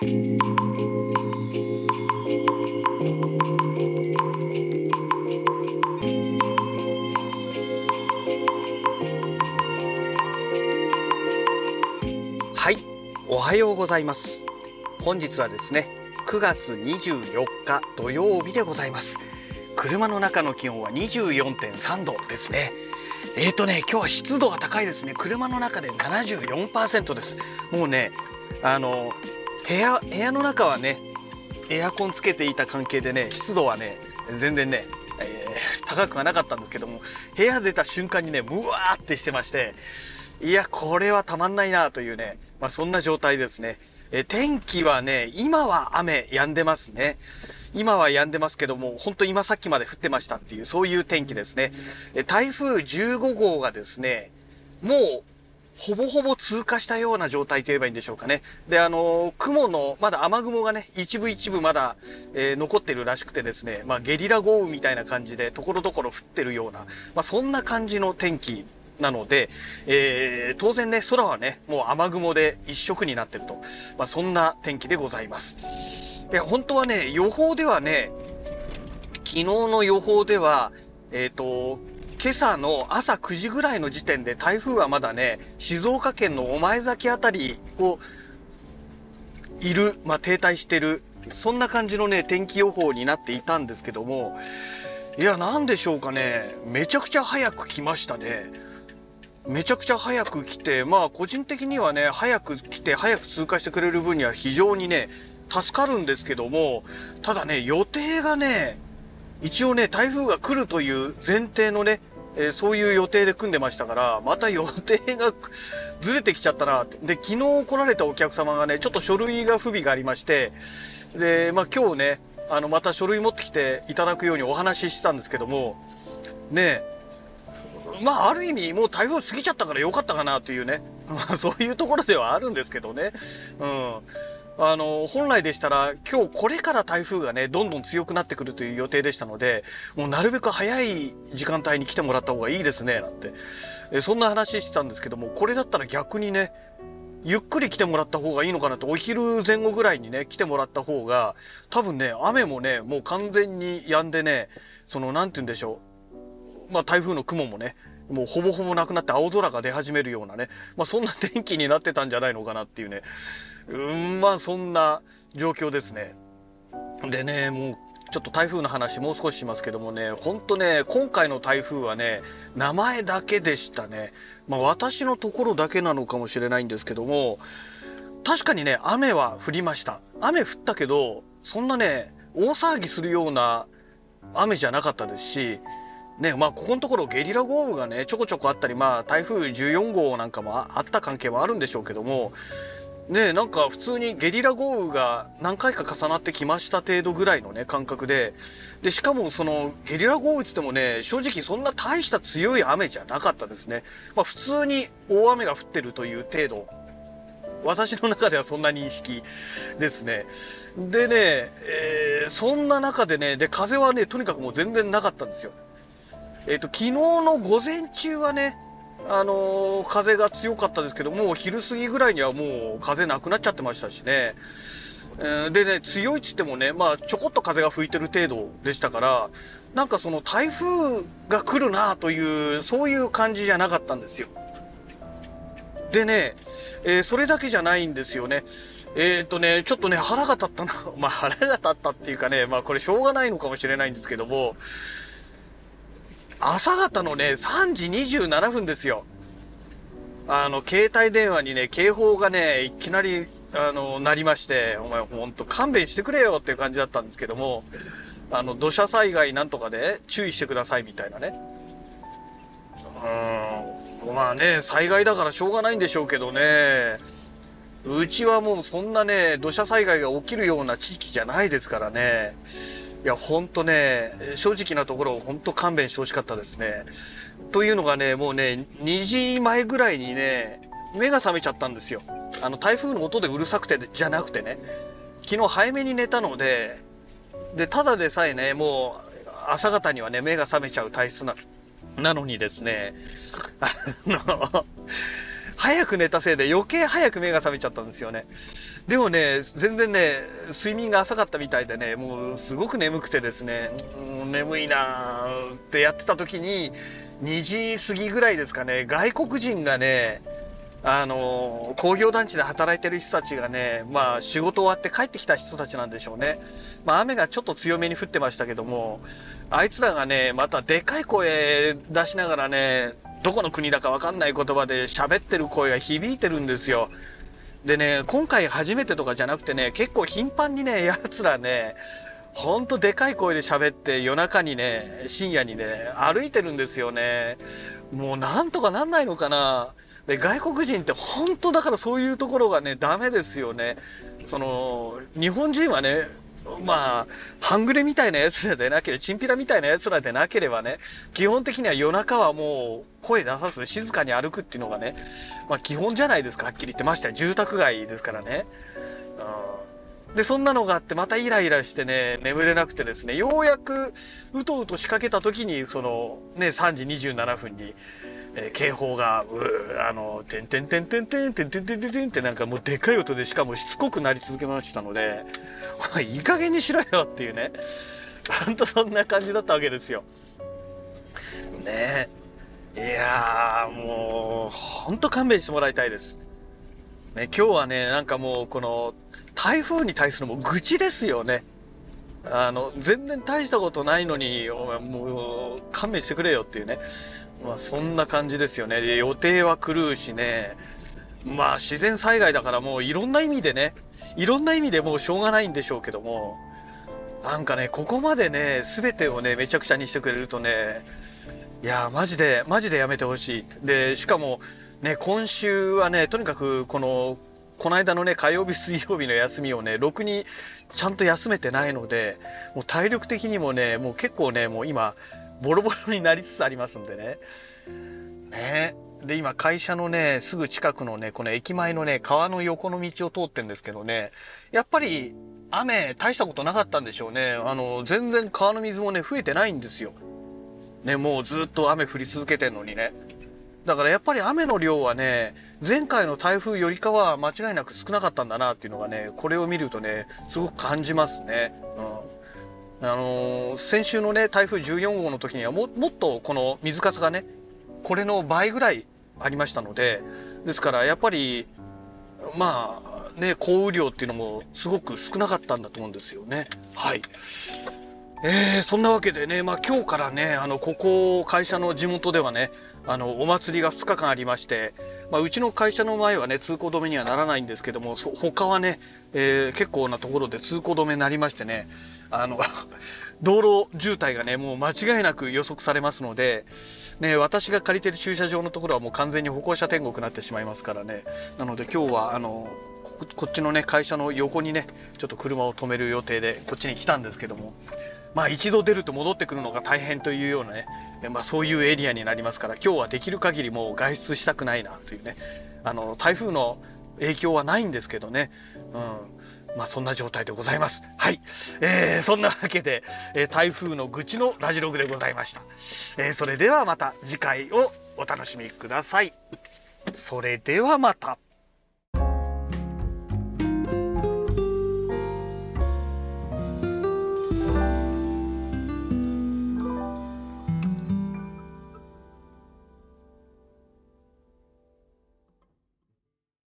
はいおはようございます。本日はですね9月24日土曜日でございます。車の中の気温は24.3度ですね。えーとね今日は湿度が高いですね。車の中で74%です。もうねあの部屋部屋の中はねエアコンつけていた関係でね湿度はね全然ね、えー、高くはなかったんですけども部屋出た瞬間にねムワーってしてましていやこれはたまんないなというね、まあ、そんな状態ですねえ天気はね今は雨止んでますね今は止んでますけども、本当今さっきまで降ってましたっていう、そういう天気ですね。え台風15号がですね、もう、ほぼほぼ通過したような状態と言えばいいんでしょうかね。で、あの、雲の、まだ雨雲がね、一部一部まだ、えー、残ってるらしくてですね、まあ、ゲリラ豪雨みたいな感じで、ところどころ降ってるような、まあ、そんな感じの天気なので、えー、当然ね、空はね、もう雨雲で一色になってると、まあ、そんな天気でございます。いや、本当はね、予報ではね、昨日の予報では、えっ、ー、と、今朝の朝9時ぐらいの時点で台風はまだね、静岡県の御前崎あたりをいる、まあ、停滞してる、そんな感じのね、天気予報になっていたんですけども、いや、なんでしょうかね、めちゃくちゃ早く来ましたね。めちゃくちゃ早く来て、まあ個人的にはね、早く来て早く通過してくれる分には非常にね、助かるんですけども、ただね、予定がね、一応ね、台風が来るという前提のね、えー、そういう予定で組んでましたから、また予定がずれてきちゃったなって。で、昨日来られたお客様がね、ちょっと書類が不備がありまして、で、まあ今日ね、あの、また書類持ってきていただくようにお話ししてたんですけども、ねまあある意味もう台風過ぎちゃったからよかったかなというね、まあそういうところではあるんですけどね。うん。あの、本来でしたら今日これから台風がね、どんどん強くなってくるという予定でしたので、もうなるべく早い時間帯に来てもらった方がいいですね、なんて。えそんな話してたんですけども、これだったら逆にね、ゆっくり来てもらった方がいいのかなと、お昼前後ぐらいにね、来てもらった方が、多分ね、雨もね、もう完全に止んでね、その、なんて言うんでしょう。まあ台風の雲もね、もうほぼほぼなくなって青空が出始めるようなね、まあそんな天気になってたんじゃないのかなっていうね、うんまあそんな状況ですね。でねもうちょっと台風の話もう少ししますけどもねほんとね今回の台風はね名前だけでしたね。まあ私のところだけなのかもしれないんですけども確かにね雨は降りました。雨降ったけどそんなね大騒ぎするような雨じゃなかったですしねまあここのところゲリラ豪雨がねちょこちょこあったりまあ台風14号なんかもあった関係はあるんでしょうけどもねなんか普通にゲリラ豪雨が何回か重なってきました程度ぐらいのね感覚で。でしかもそのゲリラ豪雨ってってもね正直そんな大した強い雨じゃなかったですね、まあ、普通に大雨が降ってるという程度。私の中ではそんな認識ですね。でね、えー、そんな中でねで風はねとにかくもう全然なかったんですよ。えっ、ー、と昨日の午前中はねあの、風が強かったですけどもう昼過ぎぐらいにはもう風なくなっちゃってましたしね。えでね、強いっつってもね、まあちょこっと風が吹いてる程度でしたから、なんかその台風が来るなという、そういう感じじゃなかったんですよ。でね、えー、それだけじゃないんですよね。えっ、とね、ちょっとね、腹が立ったな。まあ腹が立ったっていうかね、まあこれしょうがないのかもしれないんですけども、朝方のね、3時27分ですよ。あの、携帯電話にね、警報がね、いきなり、あの、なりまして、お前ほんと勘弁してくれよっていう感じだったんですけども、あの、土砂災害なんとかで注意してくださいみたいなね。うん、まあね、災害だからしょうがないんでしょうけどね、うちはもうそんなね、土砂災害が起きるような地域じゃないですからね。いや、ほんとね、正直なところ、ほんと勘弁してほしかったですね。というのがね、もうね、2時前ぐらいにね、目が覚めちゃったんですよ。あの、台風の音でうるさくてじゃなくてね、昨日早めに寝たので、で、ただでさえね、もう朝方にはね、目が覚めちゃう体質な、なのにですね、あの、早く寝たせいで余計早く目が覚めちゃったんですよね。でもね全然ね睡眠が浅かったみたいでねもうすごく眠くてですね、うん、眠いなーってやってた時に2時過ぎぐらいですかね外国人がねあの工業団地で働いてる人たちがねまあ仕事終わって帰ってきた人たちなんでしょうね、まあ、雨がちょっと強めに降ってましたけどもあいつらがねまたでかい声出しながらねどこの国だか分かんない言葉で喋ってる声が響いてるんですよ。でね今回初めてとかじゃなくてね結構頻繁にねやつらねほんとでかい声で喋って夜中にね深夜にね歩いてるんですよね。もうなんとかなんないのかな。で外国人って本当だからそういうところがねダメですよね。その日本人はねまあ半グレみたいなやつらでなければチンピラみたいなやつらでなければね基本的には夜中はもう声出さず静かに歩くっていうのがねまあ基本じゃないですかはっきり言ってました住宅街ですからね。うん、でそんなのがあってまたイライラしてね眠れなくてですねようやくうとうと仕掛けた時にそのね3時27分にえー、警報がうあの「てんてんてんてんてんてんてんてんてん」ってなんかもうでかい音でしかもしつこくなり続けましたので いい加減にしろよっていうねほんとそんな感じだったわけですよ。ねえいやもうほんと勘弁してもらいたいです。ね今日はねなんかもうこの台風に対するも愚痴ですよね。あの全然大したことないのにお前もう勘弁してくれよっていうねまあそんな感じですよね。で予定は狂うしね。まあ自然災害だからもういろんな意味でね。いろんな意味でもうしょうがないんでしょうけども。なんかねここまでね全てをねめちゃくちゃにしてくれるとね。いやマジでマジでやめてほしい。でしかもね今週はねとにかくこのこの間のね火曜日水曜日の休みをねろくにちゃんと休めてないのでもう体力的にもねもう結構ねもう今ボロボロになりつつありますんでね。ねで今会社のねすぐ近くのねこの駅前のね川の横の道を通ってんですけどねやっぱり雨大したことなかったんでしょうねあの全然川の水もね増えてないんですよ。ねもうずっと雨降り続けてんのにね。だからやっぱり雨の量はね前回の台風よりかは間違いなく少なかったんだなっていうのがねこれを見るとねすごく感じますね。う、あのー、先週のね台風14号の時にはもっとこの水かさがねこれの倍ぐらいありましたのでですからやっぱりまあね降雨量っていうのもすごく少なかったんだと思うんですよね。はいえー、そんなわけでね、まあ、今日からねあのここ会社の地元ではねあのお祭りが2日間ありまして、まあ、うちの会社の前はね通行止めにはならないんですけども他はね、えー、結構なところで通行止めになりましてねあの 道路渋滞がねもう間違いなく予測されますので、ね、私が借りてる駐車場のところはもう完全に歩行者天国になってしまいますからね。なので今日はあのこっちのね会社の横にねちょっと車を止める予定でこっちに来たんですけどもまあ一度出ると戻ってくるのが大変というようなね、まあ、そういうエリアになりますから今日はできる限りもう外出したくないなというねあの台風の影響はないんですけどね、うん。まあ、そんな状態でございます。はい、えー、そんなわけで、えー、台風の愚痴のラジログでございました。えー、それではまた次回をお楽しみください。それではまた。